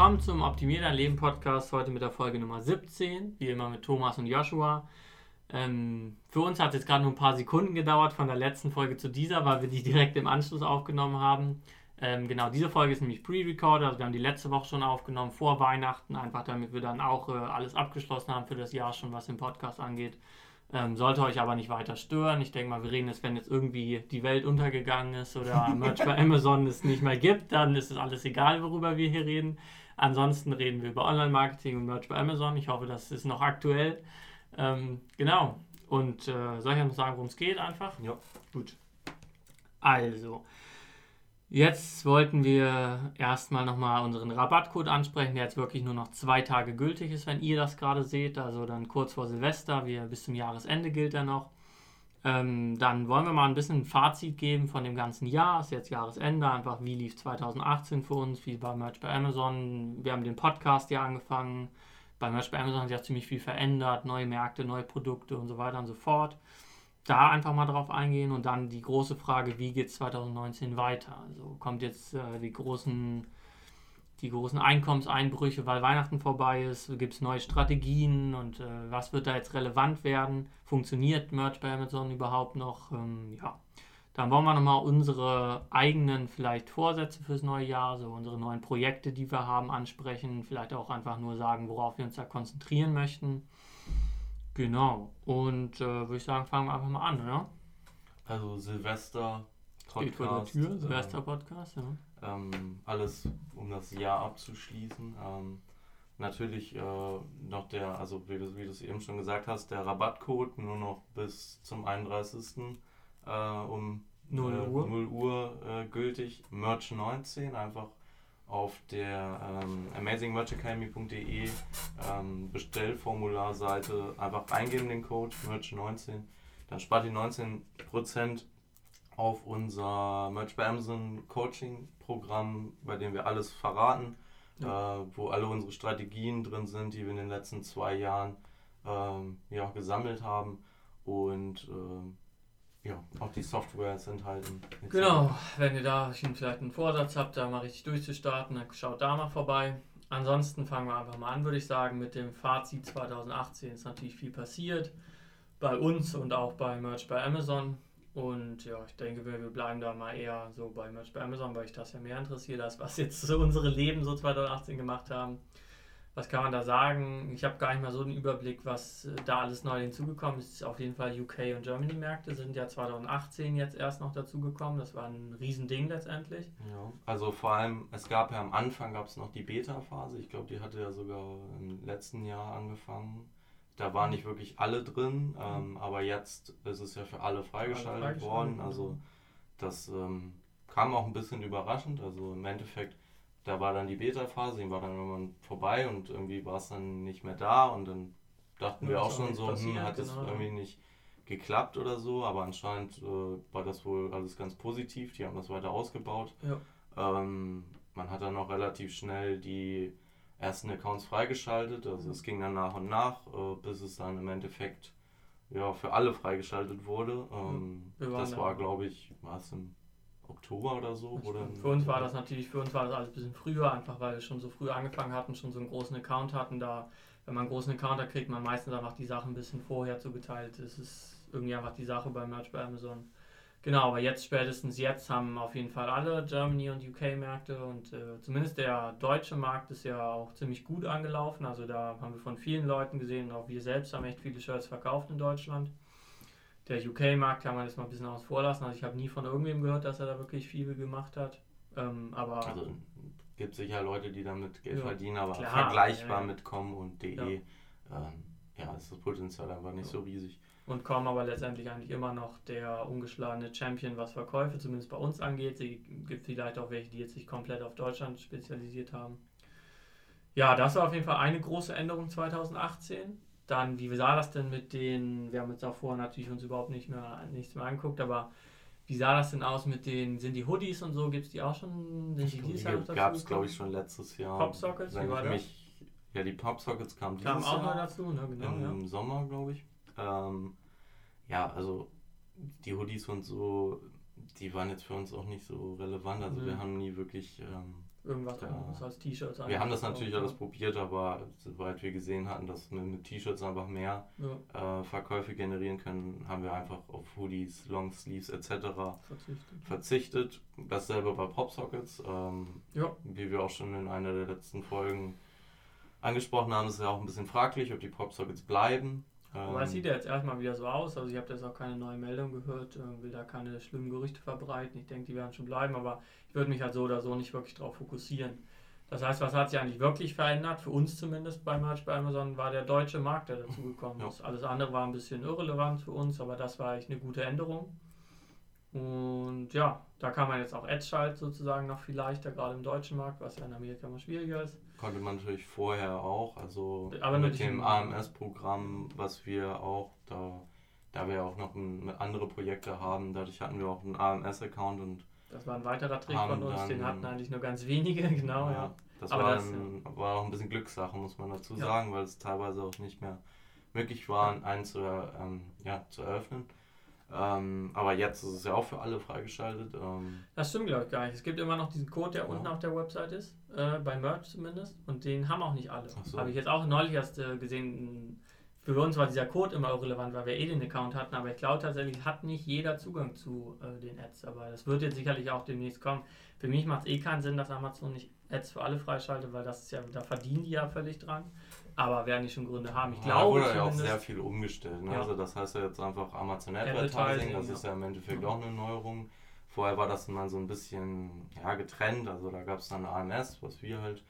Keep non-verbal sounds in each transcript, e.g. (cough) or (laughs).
willkommen zum Optimier dein Leben Podcast. Heute mit der Folge Nummer 17, wie immer mit Thomas und Joshua. Ähm, für uns hat es jetzt gerade nur ein paar Sekunden gedauert von der letzten Folge zu dieser, weil wir die direkt im Anschluss aufgenommen haben. Ähm, genau, diese Folge ist nämlich pre-recorded, also wir haben die letzte Woche schon aufgenommen, vor Weihnachten, einfach damit wir dann auch äh, alles abgeschlossen haben für das Jahr schon, was den Podcast angeht. Ähm, sollte euch aber nicht weiter stören. Ich denke mal, wir reden jetzt, wenn jetzt irgendwie die Welt untergegangen ist oder (laughs) Merch bei Amazon es nicht mehr gibt, dann ist es alles egal, worüber wir hier reden. Ansonsten reden wir über Online-Marketing und Merch bei Amazon. Ich hoffe, das ist noch aktuell. Ähm, genau. Und äh, soll ich noch sagen, worum es geht einfach? Ja. Gut. Also, Jetzt wollten wir erstmal nochmal unseren Rabattcode ansprechen, der jetzt wirklich nur noch zwei Tage gültig ist, wenn ihr das gerade seht. Also dann kurz vor Silvester, wie bis zum Jahresende gilt er noch. Ähm, dann wollen wir mal ein bisschen ein Fazit geben von dem ganzen Jahr. Ist jetzt Jahresende, einfach wie lief 2018 für uns, wie war Merch bei Amazon. Wir haben den Podcast ja angefangen. Bei Merch bei Amazon hat sich auch ziemlich viel verändert, neue Märkte, neue Produkte und so weiter und so fort da einfach mal drauf eingehen und dann die große Frage, wie geht es 2019 weiter? Also kommt jetzt äh, die großen die großen Einkommenseinbrüche, weil Weihnachten vorbei ist, gibt es neue Strategien und äh, was wird da jetzt relevant werden? Funktioniert Merch bei Amazon überhaupt noch? Ähm, ja, dann wollen wir nochmal unsere eigenen vielleicht Vorsätze fürs neue Jahr, so unsere neuen Projekte, die wir haben, ansprechen, vielleicht auch einfach nur sagen, worauf wir uns da konzentrieren möchten. Genau. Und äh, würde ich sagen, fangen wir einfach mal an, oder? Also Silvester Podcast. Steht vor der Tür, Silvester ähm, Podcast, ja. Ähm, alles, um das Jahr abzuschließen. Ähm, natürlich äh, noch der, also wie du, wie du es eben schon gesagt hast, der Rabattcode nur noch bis zum 31. Äh, um 0 äh, Uhr, 0 Uhr äh, gültig. Merch 19, einfach auf der ähm, amazingmerchacademy.de ähm, Bestellformularseite einfach eingeben den Code Merch19. Dann spart ihr 19% auf unser Merch bei Amazon Coaching Programm, bei dem wir alles verraten, ja. äh, wo alle unsere Strategien drin sind, die wir in den letzten zwei Jahren ähm, ja, gesammelt haben. Und äh, ja, auch die Software ist enthalten. Genau, wenn ihr da vielleicht einen Vorsatz habt, da mal richtig durchzustarten, dann schaut da mal vorbei. Ansonsten fangen wir einfach mal an, würde ich sagen, mit dem Fazit 2018 ist natürlich viel passiert. Bei uns und auch bei Merch bei Amazon. Und ja, ich denke, wir, wir bleiben da mal eher so bei Merch bei Amazon, weil ich das ja mehr interessiert, als was jetzt (laughs) so unsere Leben so 2018 gemacht haben was kann man da sagen? Ich habe gar nicht mal so den Überblick, was äh, da alles neu hinzugekommen ist. Auf jeden Fall UK und Germany Märkte sind ja 2018 jetzt erst noch dazugekommen. Das war ein Riesending letztendlich. Ja, also vor allem, es gab ja am Anfang gab es noch die Beta-Phase. Ich glaube, die hatte ja sogar im letzten Jahr angefangen. Da waren nicht wirklich alle drin, ähm, aber jetzt ist es ja für alle freigeschaltet, alle freigeschaltet worden. Also das ähm, kam auch ein bisschen überraschend. Also im Endeffekt da war dann die Beta-Phase, die war dann irgendwann vorbei und irgendwie war es dann nicht mehr da und dann dachten ja, wir auch schon so, hm, hat es genau. irgendwie nicht geklappt oder so, aber anscheinend äh, war das wohl alles ganz positiv, die haben das weiter ausgebaut. Ja. Ähm, man hat dann auch relativ schnell die ersten Accounts freigeschaltet, also mhm. es ging dann nach und nach, äh, bis es dann im Endeffekt ja, für alle freigeschaltet wurde. Ähm, das war, glaube ich, war es im Oktober oder so. Oder für uns war das natürlich, für uns war das alles ein bisschen früher, einfach weil wir schon so früh angefangen hatten, schon so einen großen Account hatten. Da, wenn man einen großen Account hat, kriegt man meistens einfach die Sachen ein bisschen vorher zugeteilt. Das ist irgendwie einfach die Sache bei Merch bei Amazon. Genau, aber jetzt spätestens jetzt haben auf jeden Fall alle Germany und UK Märkte und äh, zumindest der deutsche Markt ist ja auch ziemlich gut angelaufen. Also da haben wir von vielen Leuten gesehen, auch wir selbst haben echt viele Shirts verkauft in Deutschland. Der UK-Markt kann man jetzt mal ein bisschen außen vor lassen. Also ich habe nie von irgendwem gehört, dass er da wirklich viel gemacht hat. Ähm, aber also gibt sicher Leute, die damit Geld ja, verdienen, aber klar, vergleichbar ja, ja. mit com und de, ja. Ähm, ja, ist das Potenzial einfach nicht so riesig. Und com aber letztendlich eigentlich immer noch der ungeschlagene Champion, was Verkäufe zumindest bei uns angeht. Es gibt vielleicht auch welche, die jetzt sich komplett auf Deutschland spezialisiert haben. Ja, das war auf jeden Fall eine große Änderung 2018. Dann, wie sah das denn mit den, wir haben jetzt auch vorher natürlich uns überhaupt nicht mehr, nichts mehr angeguckt, aber wie sah das denn aus mit den, sind die Hoodies und so, gibt es die auch schon? Sind die, die gab es, glaube ich, schon letztes Jahr. Popsockets, wie war das? ja, die Popsockets kamen dieses Kam auch Jahr. noch dazu, ne? genau. Im ja. Sommer, glaube ich. Ähm, ja, also die Hoodies und so, die waren jetzt für uns auch nicht so relevant. Also mhm. wir haben nie wirklich ähm, irgendwas ja. anderes als T-Shirts. Wir haben das natürlich alles probiert, aber soweit wir gesehen hatten, dass wir mit T-Shirts einfach mehr ja. äh, Verkäufe generieren können, haben wir einfach auf Hoodies, Longsleeves etc. verzichtet. verzichtet. Dasselbe bei Popsockets. Ähm, ja. Wie wir auch schon in einer der letzten Folgen angesprochen haben, ist ja auch ein bisschen fraglich, ob die Popsockets bleiben. Aber es ähm, sieht ja jetzt erstmal wieder so aus. Also ich habe jetzt auch keine neue Meldung gehört, äh, will da keine schlimmen Gerüchte verbreiten. Ich denke, die werden schon bleiben, aber ich würde mich halt so oder so nicht wirklich darauf fokussieren. Das heißt, was hat sich eigentlich wirklich verändert, für uns zumindest bei Merch bei Amazon, war der deutsche Markt, der dazugekommen ist. Ja. Alles andere war ein bisschen irrelevant für uns, aber das war echt eine gute Änderung. Und ja, da kann man jetzt auch Ads schalten sozusagen noch viel leichter, gerade im deutschen Markt, was ja in Amerika immer schwieriger ist. Konnte man natürlich vorher auch, also Aber mit dem AMS-Programm, was wir auch da, da wir auch noch ein, andere Projekte haben, dadurch hatten wir auch einen AMS-Account und das war ein weiterer Trick von uns, dann, den hatten eigentlich nur ganz wenige, (laughs) genau, ja. ja. Das, war, das ein, ja. war auch ein bisschen Glückssache, muss man dazu sagen, weil es teilweise auch nicht mehr möglich war, einen zu, ähm, ja, zu eröffnen. Ähm, aber jetzt ist es ja auch für alle freigeschaltet. Ähm. Das stimmt, glaube ich, gar nicht. Es gibt immer noch diesen Code, der ja. unten auf der Website ist, äh, bei Merch zumindest. Und den haben auch nicht alle. So. Habe ich jetzt auch neulich erst äh, gesehen. Für uns war dieser Code immer irrelevant, weil wir eh den Account hatten. Aber ich glaube tatsächlich, hat nicht jeder Zugang zu äh, den Ads. Aber das wird jetzt sicherlich auch demnächst kommen. Für mich macht es eh keinen Sinn, dass Amazon nicht Ads für alle freischaltet, weil das ist ja, da verdienen die ja völlig dran. Aber werden die schon Gründe haben. Ich glaube. Da wurde ja auch sehr viel umgestellt. Ne? Ja. Also das heißt ja jetzt einfach Amazon Advertising, das ist ja im Endeffekt auch eine Neuerung. Vorher war das mal so ein bisschen ja, getrennt. Also da gab es dann AMS, was wir halt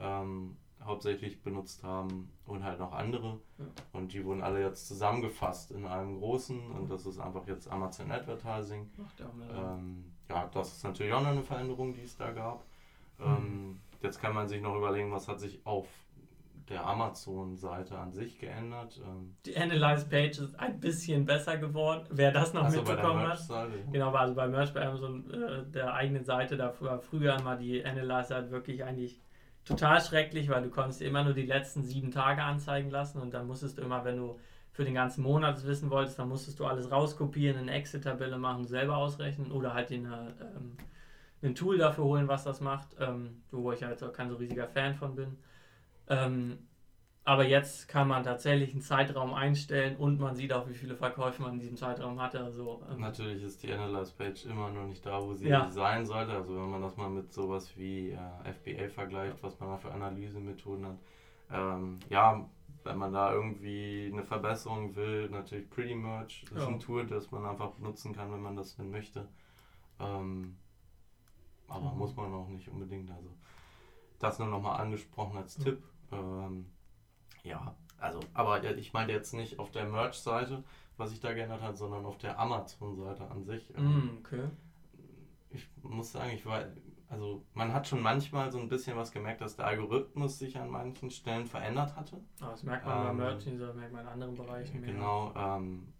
ja. ähm, hauptsächlich benutzt haben und halt noch andere. Ja. Und die wurden alle jetzt zusammengefasst in einem großen und das ist einfach jetzt Amazon Advertising. Ähm, ja, das ist natürlich auch noch eine Veränderung, die es da gab. Mhm. Ähm, jetzt kann man sich noch überlegen, was hat sich auf der Amazon-Seite an sich geändert. Ähm. Die Analyze-Page ist ein bisschen besser geworden, wer das noch also mitbekommen hat. Genau, also bei Merch bei Amazon äh, der eigenen Seite, da war früher mal die Analyze halt wirklich eigentlich total schrecklich, weil du konntest immer nur die letzten sieben Tage anzeigen lassen und dann musstest du immer, wenn du für den ganzen Monat wissen wolltest, dann musstest du alles rauskopieren, eine Excel-Tabelle machen, selber ausrechnen oder halt den, ähm, ein Tool dafür holen, was das macht, ähm, wo ich halt auch kein so riesiger Fan von bin. Ähm, aber jetzt kann man tatsächlich einen Zeitraum einstellen und man sieht auch, wie viele Verkäufe man in diesem Zeitraum hatte. Also, ähm Natürlich ist die Analyze-Page immer noch nicht da, wo sie ja. sein sollte. Also wenn man das mal mit sowas wie äh, FBA vergleicht, was man da für Analysemethoden hat. Ähm, ja, wenn man da irgendwie eine Verbesserung will, natürlich Pretty Merge ist ja. ein Tool, das man einfach nutzen kann, wenn man das denn möchte. Ähm, aber mhm. muss man auch nicht unbedingt. Also das nur nochmal angesprochen als mhm. Tipp. Ähm, ja, also, aber ich meine jetzt nicht auf der Merch-Seite, was sich da geändert hat, sondern auf der Amazon-Seite an sich. Mm, okay. Ich muss sagen, ich war, also man hat schon manchmal so ein bisschen was gemerkt, dass der Algorithmus sich an manchen Stellen verändert hatte. Aber das merkt man ähm, bei Merch, das merkt man in anderen Bereichen. Genau, ähm,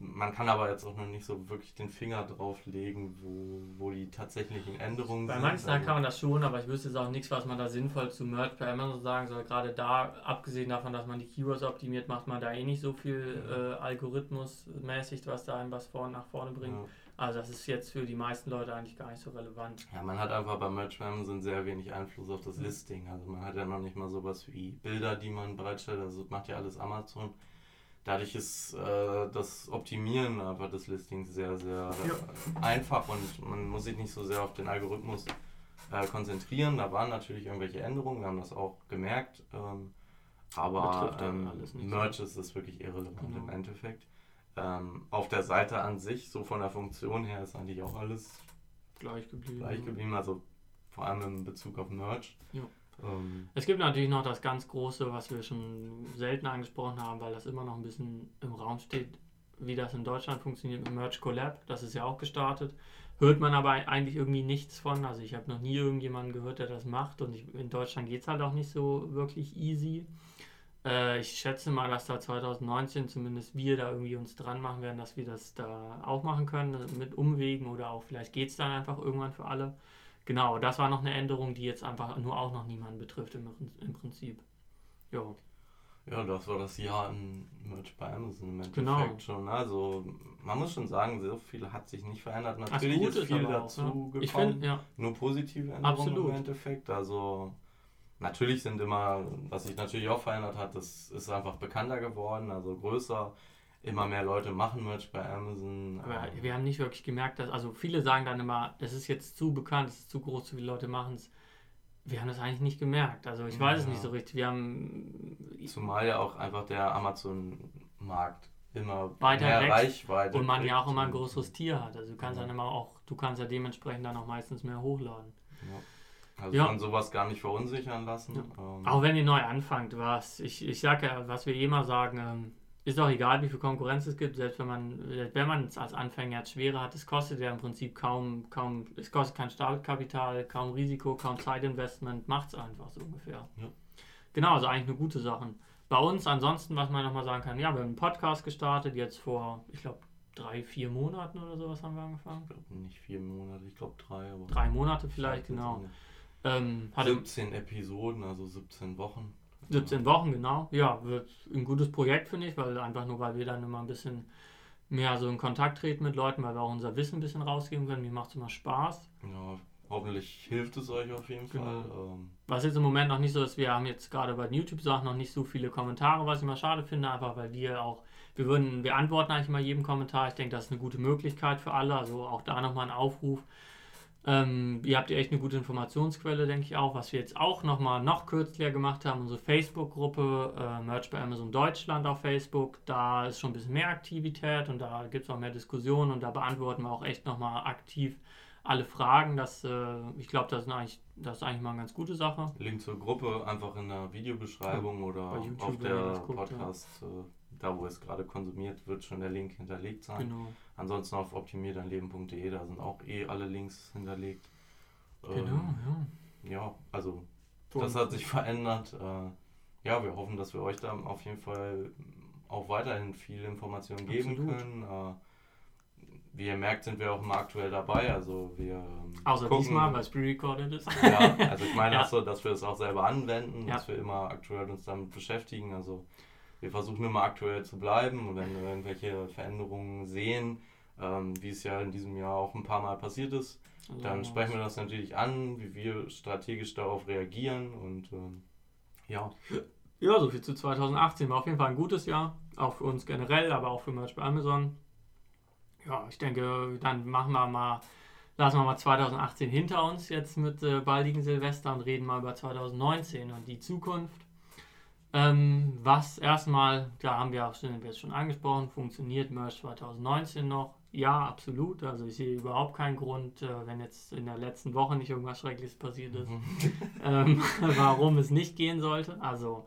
man kann aber jetzt auch noch nicht so wirklich den Finger drauf legen, wo, wo die tatsächlichen Änderungen Bei sind. Bei manchen also, kann man das schon, aber ich wüsste jetzt auch nichts, was man da sinnvoll zu Merch bei Amazon sagen soll. Gerade da, abgesehen davon, dass man die Keywords optimiert, macht man da eh nicht so viel äh, algorithmusmäßig, was da einem was vor nach vorne bringt. Ja. Also das ist jetzt für die meisten Leute eigentlich gar nicht so relevant. Ja, man hat einfach bei Merch Amazon sehr wenig Einfluss auf das Listing. Also man hat ja noch nicht mal sowas wie Bilder, die man bereitstellt. Also macht ja alles Amazon dadurch ist äh, das Optimieren einfach des Listings sehr, sehr ja. einfach und man muss sich nicht so sehr auf den Algorithmus äh, konzentrieren. Da waren natürlich irgendwelche Änderungen, wir haben das auch gemerkt. Ähm, aber ähm, Merch ist das wirklich irrelevant genau. im Endeffekt. Ähm, auf der Seite an sich, so von der Funktion her, ist eigentlich auch alles gleich geblieben. Gleich geblieben, also vor allem in Bezug auf Merch. Ja. Ähm, es gibt natürlich noch das ganz Große, was wir schon selten angesprochen haben, weil das immer noch ein bisschen im Raum steht, wie das in Deutschland funktioniert mit Merch Collab. Das ist ja auch gestartet. Hört man aber eigentlich irgendwie nichts von. Also ich habe noch nie irgendjemanden gehört, der das macht und ich, in Deutschland geht es halt auch nicht so wirklich easy. Äh, ich schätze mal, dass da 2019 zumindest wir da irgendwie uns dran machen werden, dass wir das da auch machen können mit Umwegen oder auch vielleicht geht es dann einfach irgendwann für alle. Genau, das war noch eine Änderung, die jetzt einfach nur auch noch niemanden betrifft im, im Prinzip. Jo. Ja, das war das Jahr im Merch bei Amazon im Endeffekt Genau. schon. Also man muss schon sagen, so viel hat sich nicht verändert. Natürlich Gute ist viel aber auch, dazu ja. gekommen. Ich finde, ja. Nur positive Änderungen Absolut. im Endeffekt. Also natürlich sind immer, was sich natürlich auch verändert hat, das ist einfach bekannter geworden, also größer. Immer mehr Leute machen Merch bei Amazon. Aber Ähm, wir haben nicht wirklich gemerkt, dass, also viele sagen dann immer, das ist jetzt zu bekannt, es ist zu groß, zu viele Leute machen es. Wir haben das eigentlich nicht gemerkt. Also ich weiß es Ja. nicht so richtig. Wir haben Zumal ja auch einfach der Amazon-Markt immer Weiter mehr wächst Reichweite und man ja auch immer ein größeres Tier hat. Also du kannst Ja. dann immer auch, du kannst ja dementsprechend dann auch meistens mehr hochladen. Ja. Also Ja. von sowas gar nicht verunsichern lassen. Ja. Ähm, Auch wenn ihr neu anfangt, was ich, ich sage ja, was wir eh immer sagen, ähm, ist auch egal, wie viel Konkurrenz es gibt, selbst wenn man, selbst wenn man es als Anfänger jetzt schwerer hat, es kostet ja im Prinzip kaum, kaum, es kostet kein Startkapital, kaum Risiko, kaum Zeitinvestment, macht es einfach so ungefähr. Ja. Genau, also eigentlich eine gute Sache. Bei uns ansonsten, was man nochmal sagen kann, ja, wir haben einen Podcast gestartet, jetzt vor, ich glaube, drei, vier Monaten oder sowas haben wir angefangen. Ich glaube nicht vier Monate, ich glaube drei. Drei Monate vielleicht, genau. Ähm, hatte 17 Episoden, also 17 Wochen. 17 Wochen, genau. Ja, wird ein gutes Projekt, finde ich, weil einfach nur, weil wir dann immer ein bisschen mehr so in Kontakt treten mit Leuten, weil wir auch unser Wissen ein bisschen rausgeben können. Mir macht es immer Spaß. Ja, hoffentlich hilft es euch auf jeden Genau. Fall. Ähm, Was jetzt im Moment noch nicht so ist, wir haben jetzt gerade bei den YouTube-Sachen noch nicht so viele Kommentare, was ich immer schade finde, einfach weil wir auch, wir würden, wir antworten eigentlich mal jedem Kommentar. Ich denke, das ist eine gute Möglichkeit für alle. Also auch da nochmal ein Aufruf. Ähm, ihr habt ja echt eine gute Informationsquelle, denke ich auch. Was wir jetzt auch nochmal noch kürzlicher gemacht haben, unsere Facebook-Gruppe äh, Merch bei Amazon Deutschland auf Facebook. Da ist schon ein bisschen mehr Aktivität und da gibt es auch mehr Diskussionen und da beantworten wir auch echt nochmal aktiv alle Fragen. Das, äh, ich glaube, das, ist eigentlich- das ist eigentlich mal eine ganz gute Sache. Link zur Gruppe einfach in der Videobeschreibung oder auf ihr der guckt, ja. Podcast, äh, da wo es gerade konsumiert wird, schon der Link hinterlegt sein. Genau. Ansonsten auf optimierdein-leben.de, da sind auch eh alle Links hinterlegt. Genau, Ähm, ja. ja, also Für das hat sich verändert. Äh, ja, wir hoffen, dass wir euch da auf jeden Fall auch weiterhin viel Informationen geben Absolut. können. Äh, wie ihr merkt, sind wir auch immer aktuell dabei. Also wir ähm, Außer gucken- diesmal, weil es pre-recorded ist. ja, also ich meine (laughs) Ja. auch so, dass wir es auch selber anwenden, Ja. dass wir immer aktuell uns damit beschäftigen. Also wir versuchen immer aktuell zu bleiben und wenn wir irgendwelche Veränderungen sehen, ähm, wie es ja in diesem Jahr auch ein paar Mal passiert ist, Also, dann sprechen wir das natürlich an, wie wir strategisch darauf reagieren und ähm, ja, Ja, so viel zu 2018. War auf jeden Fall ein gutes Jahr. Auch für uns generell, aber auch für Merch bei Amazon. Ja, ich denke, dann machen wir mal, lassen wir mal 2018 hinter uns jetzt mit äh, baldigen Silvester und reden mal über 2019 und die Zukunft. Ähm, was erstmal, da haben wir auch schon, wir schon angesprochen, funktioniert Merch 2019 noch? Ja, absolut. Also ich sehe überhaupt keinen Grund, äh, wenn jetzt in der letzten Woche nicht irgendwas Schreckliches passiert ist, (laughs) ähm, (laughs) warum es nicht gehen sollte. Also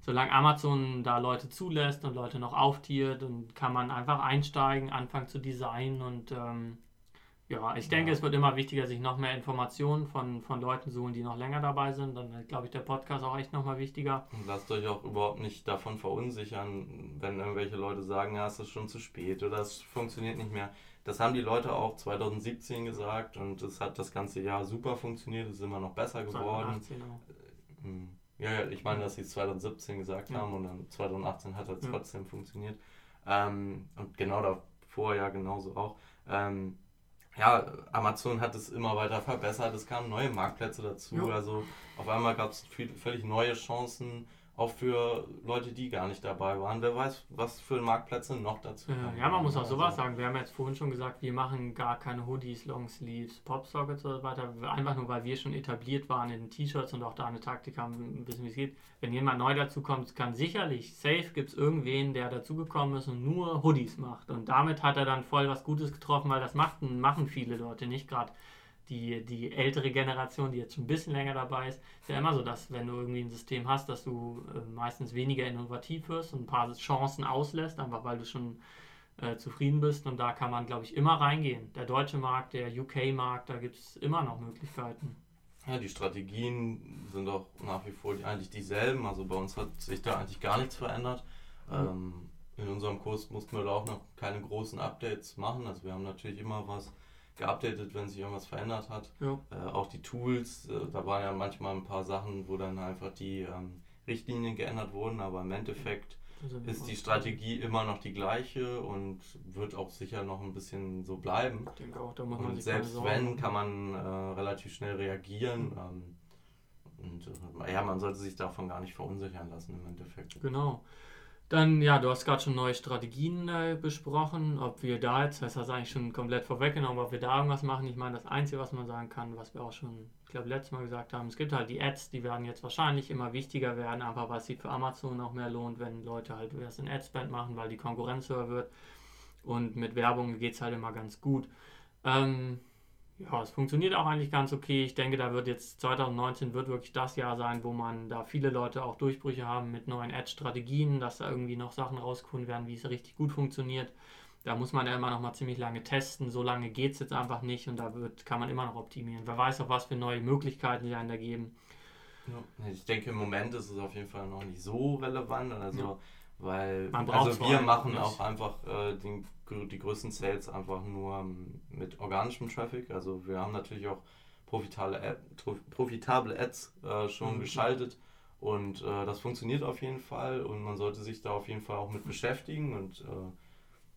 solange Amazon da Leute zulässt und Leute noch auftiert, dann kann man einfach einsteigen, anfangen zu designen und ähm, ja, ich denke, Ja. es wird immer wichtiger, sich noch mehr Informationen von, von Leuten suchen, die noch länger dabei sind. Dann glaube ich, der Podcast auch echt nochmal wichtiger. Und lasst euch auch überhaupt nicht davon verunsichern, wenn irgendwelche Leute sagen, ja, es ist schon zu spät oder es funktioniert nicht mehr. Das haben die Leute auch 2017 gesagt und es hat das ganze Jahr super funktioniert, es ist immer noch besser geworden. 2018 auch. Hm. Ja, ja, ich meine, dass sie es 2017 gesagt Ja. haben und dann 2018 hat es Ja. trotzdem funktioniert. Ähm, und genau davor ja genauso auch. Ähm, ja, Amazon hat es immer weiter verbessert, es kamen neue Marktplätze dazu, Ja. also auf einmal gab es völlig neue Chancen, auch für Leute, die gar nicht dabei waren. Wer weiß, was für Marktplätze noch dazu kommen. Äh, Ja, man muss auch Also, sowas sagen. Wir haben jetzt vorhin schon gesagt, wir machen gar keine Hoodies, Longsleeves, Popsockets oder so weiter. Einfach nur, weil wir schon etabliert waren in den T-Shirts und auch da eine Taktik haben, wissen, wie es geht. Wenn jemand neu dazu kommt, kann sicherlich, safe gibt es irgendwen, der dazugekommen ist und nur Hoodies macht. Und damit hat er dann voll was Gutes getroffen, weil das machten, machen viele Leute nicht. Gerade die, die ältere Generation, die jetzt schon ein bisschen länger dabei ist, ist ja immer so, dass wenn du irgendwie ein System hast, dass du äh, meistens weniger innovativ wirst und ein paar Chancen auslässt, einfach weil du schon äh, zufrieden bist. Und da kann man, glaube ich, immer reingehen. Der deutsche Markt, der UK-Markt, da gibt es immer noch Möglichkeiten. Ja, die Strategien sind auch nach wie vor eigentlich dieselben. Also bei uns hat sich da eigentlich gar nichts verändert. Mhm. Ähm, in unserem Kurs mussten wir da auch noch keine großen Updates machen. Also wir haben natürlich immer was geupdatet, wenn sich irgendwas verändert hat. Ja. Äh, auch die Tools, äh, da waren ja manchmal ein paar Sachen, wo dann einfach die ähm, Richtlinien geändert wurden, aber im Endeffekt also ist die Strategie immer noch die gleiche und wird auch sicher noch ein bisschen so bleiben. Ich denke auch, da muss man und selbst wenn, kann man äh, relativ schnell reagieren. Ähm, und äh, ja, man sollte sich davon gar nicht verunsichern lassen im Endeffekt. Genau. Dann, ja, du hast gerade schon neue Strategien äh, besprochen, ob wir da jetzt, das hast du eigentlich schon komplett vorweggenommen, ob wir da irgendwas machen. Ich meine, das Einzige, was man sagen kann, was wir auch schon, ich glaube, letztes Mal gesagt haben, es gibt halt die Ads, die werden jetzt wahrscheinlich immer wichtiger werden, aber was sie für Amazon auch mehr lohnt, wenn Leute halt erst in Adspend machen, weil die Konkurrenz höher wird. Und mit Werbung geht es halt immer ganz gut. Ähm, ja, es funktioniert auch eigentlich ganz okay. Ich denke, da wird jetzt 2019 wird wirklich das Jahr sein, wo man da viele Leute auch Durchbrüche haben mit neuen Ad-Strategien, dass da irgendwie noch Sachen rausgefunden werden, wie es richtig gut funktioniert. Da muss man ja immer noch mal ziemlich lange testen. So lange geht es jetzt einfach nicht und da wird, kann man immer noch optimieren. Wer weiß auch, was für neue Möglichkeiten die einen da geben. Ja, ich denke, im Moment ist es auf jeden Fall noch nicht so relevant. Also ja. Weil also wir machen nicht. auch einfach äh, den, die größten Sales einfach nur mit organischem Traffic. Also wir haben natürlich auch profitable, Ad, profitable Ads äh, schon mhm. geschaltet und äh, das funktioniert auf jeden Fall und man sollte sich da auf jeden Fall auch mit beschäftigen und äh,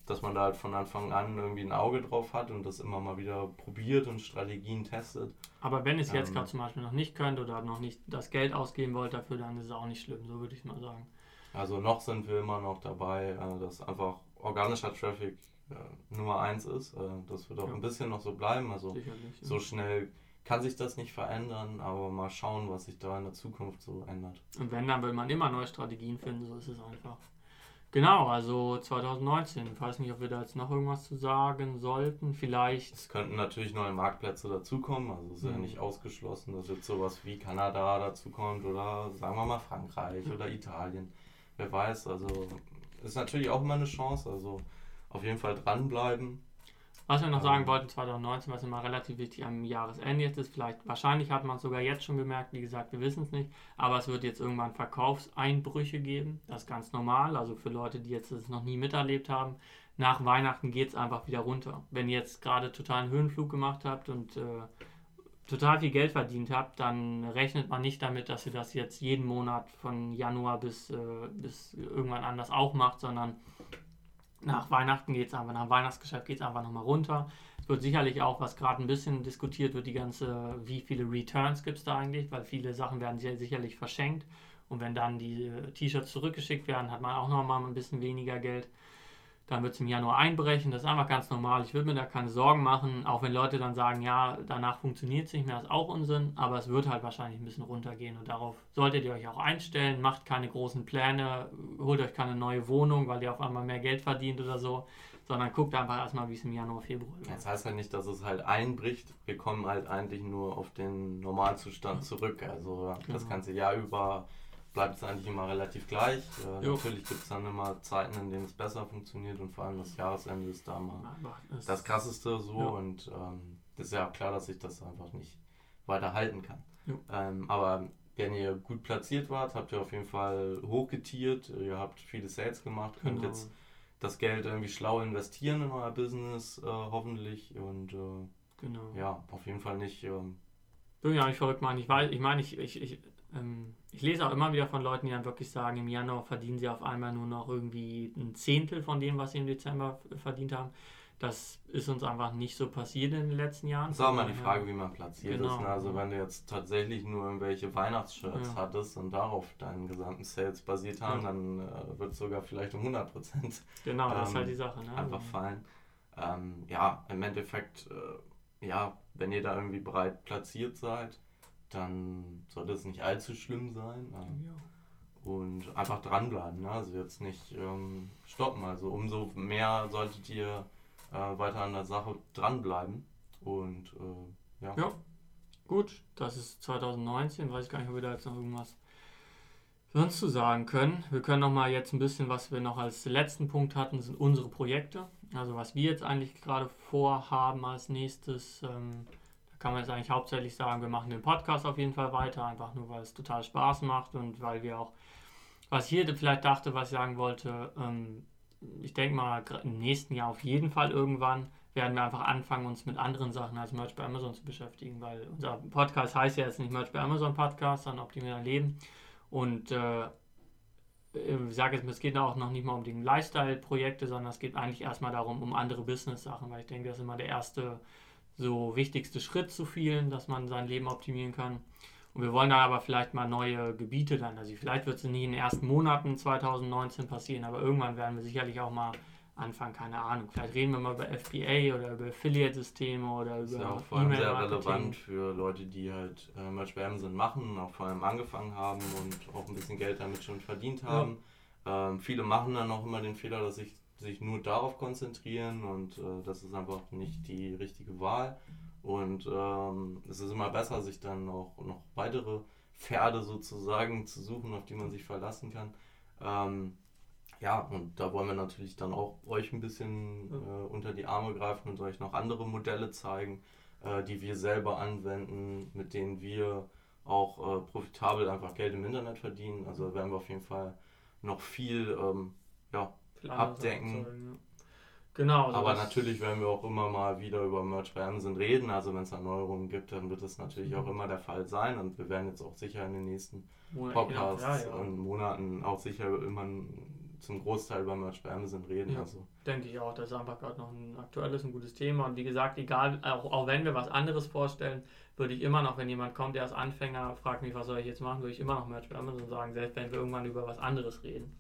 dass man da halt von Anfang an irgendwie ein Auge drauf hat und das immer mal wieder probiert und Strategien testet. Aber wenn es jetzt ähm, gerade zum Beispiel noch nicht könnt oder noch nicht das Geld ausgeben wollt dafür, dann ist es auch nicht schlimm, so würde ich mal sagen. Also noch sind wir immer noch dabei, äh, dass einfach organischer Traffic äh, Nummer eins ist. Äh, das wird auch ja. ein bisschen noch so bleiben. Also so schnell kann sich das nicht verändern, aber mal schauen, was sich da in der Zukunft so ändert. Und wenn, dann will man immer neue Strategien finden, so ist es einfach. Genau, also 2019. Ich weiß nicht, ob wir da jetzt noch irgendwas zu sagen sollten. Vielleicht. Es könnten natürlich neue Marktplätze dazukommen. Also es ist mhm. ja nicht ausgeschlossen, dass jetzt sowas wie Kanada dazukommt oder sagen wir mal Frankreich oder Italien wer weiß, also ist natürlich auch immer eine Chance, also auf jeden Fall dranbleiben. Was wir noch sagen ähm, wollten, 2019, was immer relativ wichtig am Jahresende jetzt ist, vielleicht, wahrscheinlich hat man es sogar jetzt schon gemerkt, wie gesagt, wir wissen es nicht, aber es wird jetzt irgendwann Verkaufseinbrüche geben, das ist ganz normal, also für Leute, die jetzt es noch nie miterlebt haben, nach Weihnachten geht es einfach wieder runter. Wenn ihr jetzt gerade totalen Höhenflug gemacht habt und äh, total viel Geld verdient habt, dann rechnet man nicht damit, dass ihr das jetzt jeden Monat von Januar bis, äh, bis irgendwann anders auch macht, sondern nach Weihnachten geht es einfach, nach Weihnachtsgeschäft geht es einfach nochmal runter. Es wird sicherlich auch, was gerade ein bisschen diskutiert wird, die ganze, wie viele Returns gibt es da eigentlich, weil viele Sachen werden sehr sicherlich verschenkt. Und wenn dann die T-Shirts zurückgeschickt werden, hat man auch nochmal ein bisschen weniger Geld. Dann wird es im Januar einbrechen. Das ist einfach ganz normal. Ich würde mir da keine Sorgen machen, auch wenn Leute dann sagen, ja, danach funktioniert es nicht mehr, ist auch Unsinn. Aber es wird halt wahrscheinlich ein bisschen runtergehen und darauf solltet ihr euch auch einstellen. Macht keine großen Pläne, holt euch keine neue Wohnung, weil ihr auf einmal mehr Geld verdient oder so, sondern guckt einfach erstmal, wie es im Januar, Februar wird. Das heißt ja nicht, dass es halt einbricht. Wir kommen halt eigentlich nur auf den Normalzustand zurück. Also genau. das ganze Jahr über bleibt es eigentlich immer relativ gleich. Äh, natürlich gibt es dann immer Zeiten, in denen es besser funktioniert und vor allem das Jahresende ist da mal das, das krasseste so ja. und ähm, das ist ja klar, dass ich das einfach nicht weiter halten kann. Ähm, aber wenn ihr gut platziert wart, habt ihr auf jeden Fall hochgetiert, ihr habt viele Sales gemacht, könnt genau. jetzt das Geld irgendwie schlau investieren in euer Business, äh, hoffentlich und äh, genau. ja, auf jeden Fall nicht. Ähm, Bin ja nicht verrückt, Mann. Ich weiß, ich meine, ich, ich, ich ähm, ich lese auch immer wieder von Leuten, die dann wirklich sagen, im Januar verdienen sie auf einmal nur noch irgendwie ein Zehntel von dem, was sie im Dezember verdient haben. Das ist uns einfach nicht so passiert in den letzten Jahren. Das ist auch mal die Frage, wie man platziert genau. ist. Ne? Also wenn du jetzt tatsächlich nur irgendwelche Weihnachtsshirts ja. hattest und darauf deinen gesamten Sales basiert haben, ja. dann äh, wird es sogar vielleicht um 100 Prozent genau, ähm, das ist halt die Sache. Ne? einfach fallen. Ähm, ja, im Endeffekt, äh, ja, wenn ihr da irgendwie breit platziert seid, dann sollte es nicht allzu schlimm sein. Ja. Und einfach dranbleiben. Ne? Also jetzt nicht ähm, stoppen. Also umso mehr solltet ihr äh, weiter an der Sache dranbleiben. Und äh, ja. Ja, gut. Das ist 2019. Weiß ich gar nicht, ob wir da jetzt noch irgendwas sonst zu sagen können. Wir können noch mal jetzt ein bisschen, was wir noch als letzten Punkt hatten, sind unsere Projekte. Also was wir jetzt eigentlich gerade vorhaben als nächstes. Ähm, kann man jetzt eigentlich hauptsächlich sagen, wir machen den Podcast auf jeden Fall weiter, einfach nur weil es total Spaß macht und weil wir auch, was ich hier vielleicht dachte, was ich sagen wollte, ähm, ich denke mal, im nächsten Jahr auf jeden Fall irgendwann werden wir einfach anfangen, uns mit anderen Sachen als Merch bei Amazon zu beschäftigen, weil unser Podcast heißt ja jetzt nicht Merch bei Amazon Podcast, sondern Optimieren Leben. Und äh, ich sage jetzt, es geht auch noch nicht mal um die Lifestyle-Projekte, sondern es geht eigentlich erstmal darum, um andere Business-Sachen, weil ich denke, das ist immer der erste, so wichtigste Schritt zu vielen, dass man sein Leben optimieren kann. Und wir wollen da aber vielleicht mal neue Gebiete dann. Also vielleicht wird es nie in den ersten Monaten 2019 passieren, aber irgendwann werden wir sicherlich auch mal anfangen, keine Ahnung. Vielleicht reden wir mal über FBA oder über Affiliate-Systeme oder über. Das ist ja auch vor allem sehr relevant für Leute, die halt äh, bei Amazon machen, auch vor allem angefangen haben und auch ein bisschen Geld damit schon verdient haben. Ja. Ähm, viele machen dann auch immer den Fehler, dass sich sich nur darauf konzentrieren und äh, das ist einfach nicht die richtige Wahl. Und ähm, es ist immer besser, sich dann auch noch weitere Pferde sozusagen zu suchen, auf die man sich verlassen kann. Ähm, ja, und da wollen wir natürlich dann auch euch ein bisschen äh, unter die Arme greifen und euch noch andere Modelle zeigen, äh, die wir selber anwenden, mit denen wir auch äh, profitabel einfach Geld im Internet verdienen. Also werden wir auf jeden Fall noch viel ähm, ja, abdecken. Sagen, ja. Genau. So Aber natürlich werden wir auch immer mal wieder über Merch bei Amazon reden. Also wenn es Erneuerungen gibt, dann wird das natürlich mhm. auch immer der Fall sein. Und wir werden jetzt auch sicher in den nächsten Podcasts ja, ja. und Monaten auch sicher immer zum Großteil über Merch bei Amazon reden. Ja, also. Denke ich auch, das ist einfach gerade noch ein aktuelles, ein gutes Thema. Und wie gesagt, egal, auch, auch wenn wir was anderes vorstellen, würde ich immer noch, wenn jemand kommt, der als Anfänger fragt mich, was soll ich jetzt machen, würde ich immer noch Merch bei Amazon sagen, selbst wenn wir irgendwann über was anderes reden.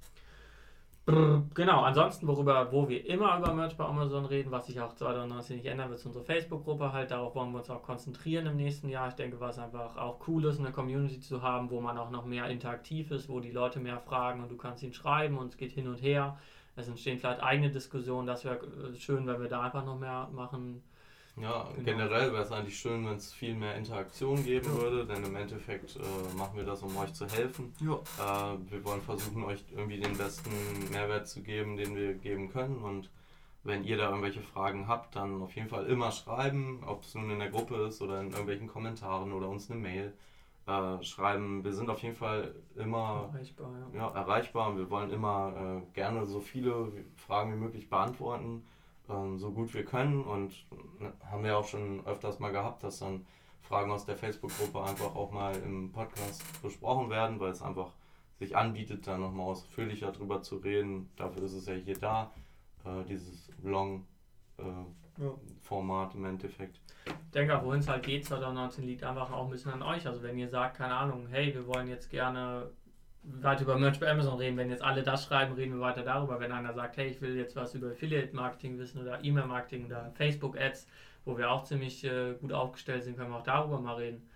Genau, ansonsten, worüber, wo wir immer über Merch bei Amazon reden, was sich auch 2019 nicht ändern wird, ist unsere Facebook-Gruppe halt. Darauf wollen wir uns auch konzentrieren im nächsten Jahr. Ich denke, was einfach auch cool ist, eine Community zu haben, wo man auch noch mehr interaktiv ist, wo die Leute mehr fragen und du kannst ihnen schreiben und es geht hin und her. Es entstehen vielleicht eigene Diskussionen. Das wäre äh, schön, wenn wir da einfach noch mehr machen ja, genau. generell wäre es eigentlich schön, wenn es viel mehr Interaktion geben ja. würde, denn im Endeffekt äh, machen wir das, um euch zu helfen. Ja. Äh, wir wollen versuchen, euch irgendwie den besten Mehrwert zu geben, den wir geben können. Und wenn ihr da irgendwelche Fragen habt, dann auf jeden Fall immer schreiben, ob es nun in der Gruppe ist oder in irgendwelchen Kommentaren oder uns eine Mail äh, schreiben. Wir sind auf jeden Fall immer erreichbar, ja. ja erreichbar und wir wollen immer äh, gerne so viele Fragen wie möglich beantworten ähm, so gut wir können und ne, haben wir auch schon öfters mal gehabt, dass dann Fragen aus der Facebook-Gruppe einfach auch mal im Podcast besprochen werden, weil es einfach sich anbietet, da nochmal ausführlicher drüber zu reden. Dafür ist es ja hier da, äh, dieses Long-Format äh, ja. im Endeffekt. Ich denke auch, wohin es halt geht, 2019 liegt einfach auch ein bisschen an euch. Also wenn ihr sagt, keine Ahnung, hey, wir wollen jetzt gerne weiter über Merch bei Amazon reden. Wenn jetzt alle das schreiben, reden wir weiter darüber. Wenn einer sagt, hey, ich will jetzt was über Affiliate-Marketing wissen oder E-Mail-Marketing oder Facebook-Ads, wo wir auch ziemlich äh, gut aufgestellt sind, können wir auch darüber mal reden.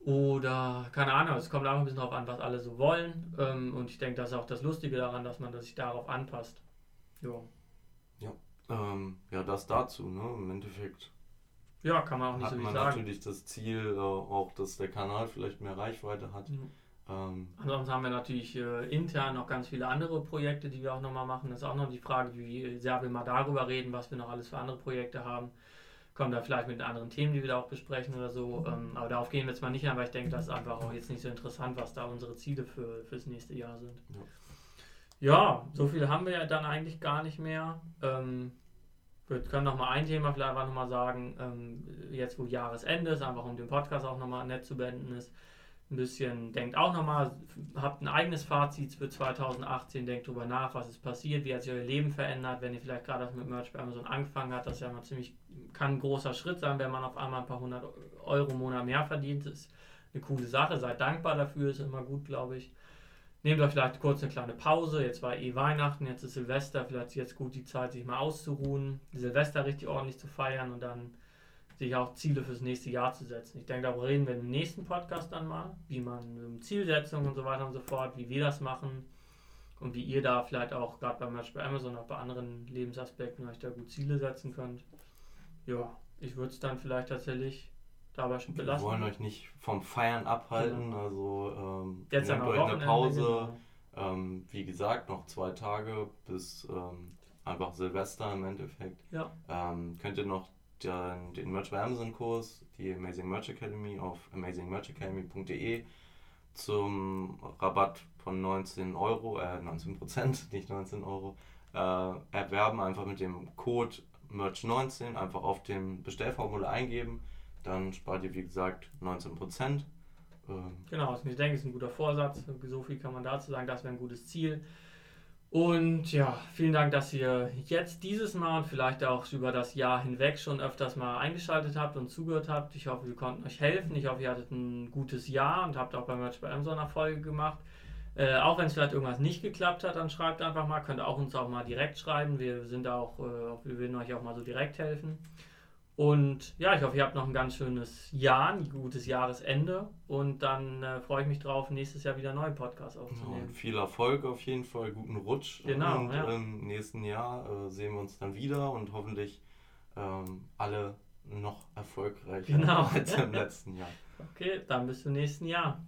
Oder, keine Ahnung, es kommt auch ein bisschen darauf an, was alle so wollen. Ähm, und ich denke, das ist auch das Lustige daran, dass man sich darauf anpasst. Jo. Ja, ähm, ja, das dazu, ne? Im Endeffekt. Ja, kann man auch nicht so viel sagen. Hat man natürlich das Ziel, äh, auch dass der Kanal vielleicht mehr Reichweite hat. Mhm ähm, Ansonsten haben wir natürlich äh, intern noch ganz viele andere Projekte, die wir auch nochmal machen. Das ist auch noch die Frage, wie sehr wir mal darüber reden, was wir noch alles für andere Projekte haben. Kommen da vielleicht mit anderen Themen, die wir da auch besprechen oder so. Ähm, aber darauf gehen wir jetzt mal nicht ein, weil ich denke, das ist einfach auch jetzt nicht so interessant, was da unsere Ziele für fürs nächste Jahr sind. Ja, ja so viel haben wir ja dann eigentlich gar nicht mehr. Ähm, wir können noch mal ein Thema vielleicht einfach nochmal sagen, ähm, jetzt wo Jahresende ist, einfach um den Podcast auch nochmal nett zu beenden ist ein bisschen, denkt auch nochmal, habt ein eigenes Fazit für 2018, denkt drüber nach, was ist passiert, wie hat sich euer Leben verändert, wenn ihr vielleicht gerade mit Merch bei Amazon angefangen habt, das ja mal ziemlich, kann ein großer Schritt sein, wenn man auf einmal ein paar hundert Euro im Monat mehr verdient, das ist eine coole Sache, seid dankbar dafür, ist immer gut, glaube ich. Nehmt euch vielleicht kurz eine kleine Pause, jetzt war eh Weihnachten, jetzt ist Silvester, vielleicht ist jetzt gut die Zeit, sich mal auszuruhen, Silvester richtig ordentlich zu feiern und dann sich auch Ziele fürs nächste Jahr zu setzen. Ich denke, darüber reden wir im nächsten Podcast dann mal, wie man Zielsetzungen und so weiter und so fort, wie wir das machen und wie ihr da vielleicht auch gerade beim Match bei Amazon auch bei anderen Lebensaspekten euch da gut Ziele setzen könnt. Ja, ich würde es dann vielleicht tatsächlich dabei schon belassen. Wir wollen euch nicht vom Feiern abhalten, genau. also ähm, Jetzt nehmt euch eine Pause. Genau. Ähm, wie gesagt, noch zwei Tage bis ähm, einfach Silvester im Endeffekt. Ja. Ähm, könnt ihr noch den, den Merch bei Amazon Kurs, die Amazing Merch Academy auf amazingmerchacademy.de zum Rabatt von 19 Euro, äh 19 Prozent, (laughs) nicht 19 Euro, äh, erwerben. Einfach mit dem Code Merch19 einfach auf dem Bestellformular eingeben. Dann spart ihr, wie gesagt, 19 Prozent. Ähm, genau, ich denke, es ist ein guter Vorsatz. So viel kann man dazu sagen. Das wäre ein gutes Ziel. Und ja, vielen Dank, dass ihr jetzt dieses Mal und vielleicht auch über das Jahr hinweg schon öfters mal eingeschaltet habt und zugehört habt. Ich hoffe, wir konnten euch helfen. Ich hoffe, ihr hattet ein gutes Jahr und habt auch beim Merch bei Amazon Erfolge gemacht. Äh, auch wenn es vielleicht irgendwas nicht geklappt hat, dann schreibt einfach mal. Könnt auch uns auch mal direkt schreiben. Wir sind auch, äh, wir würden euch auch mal so direkt helfen. Und ja, ich hoffe, ihr habt noch ein ganz schönes Jahr, ein gutes Jahresende. Und dann äh, freue ich mich drauf, nächstes Jahr wieder einen neuen Podcast aufzunehmen. und viel Erfolg auf jeden Fall, guten Rutsch. Genau, Und ja. im nächsten Jahr äh, sehen wir uns dann wieder und hoffentlich ähm, alle noch erfolgreicher Genau. (laughs) als im (laughs) letzten Jahr. Okay, dann bis zum nächsten Jahr.